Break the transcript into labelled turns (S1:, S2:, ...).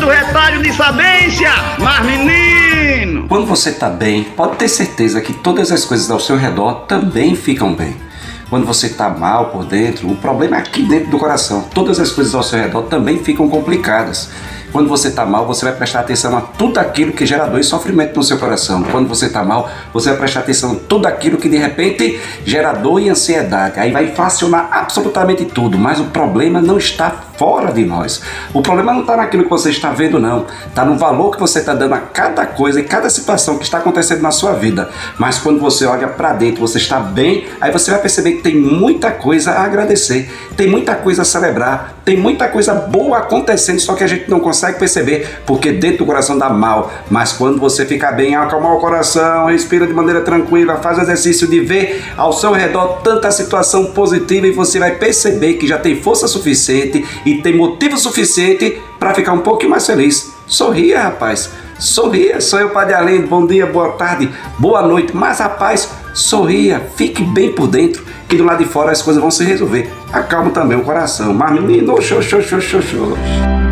S1: do retalho de sabência. Mas menino!
S2: Quando você tá bem, pode ter certeza que todas as coisas ao seu redor também ficam bem. Quando você está mal por dentro, o problema é aqui dentro do coração. Todas as coisas ao seu redor também ficam complicadas. Quando você está mal, você vai prestar atenção a tudo aquilo que gera dor e sofrimento no seu coração. Quando você está mal, você vai prestar atenção a tudo aquilo que de repente gera dor e ansiedade. Aí vai inflacionar absolutamente tudo, mas o problema não está fora de nós. O problema não está naquilo que você está vendo, não. Está no valor que você está dando a cada coisa e cada situação que está acontecendo na sua vida. Mas quando você olha para dentro, você está bem, aí você vai perceber que tem muita coisa a agradecer, tem muita coisa a celebrar, tem muita coisa boa acontecendo, só que a gente não consegue perceber, porque dentro do coração dá mal. Mas quando você ficar bem, acalmar o coração, respira de maneira tranquila, faz o exercício de ver ao seu redor tanta situação positiva e você vai perceber que já tem força suficiente e tem motivo suficiente para ficar um pouquinho mais feliz. Sorria, rapaz. Sorria, sou eu, Padre Além. Bom dia, boa tarde, boa noite. Mas, rapaz, sorria, fique bem por dentro, que do lado de fora as coisas vão se resolver. Acalma também o coração. Mas, menino, xoxô, xoxô, xoxô.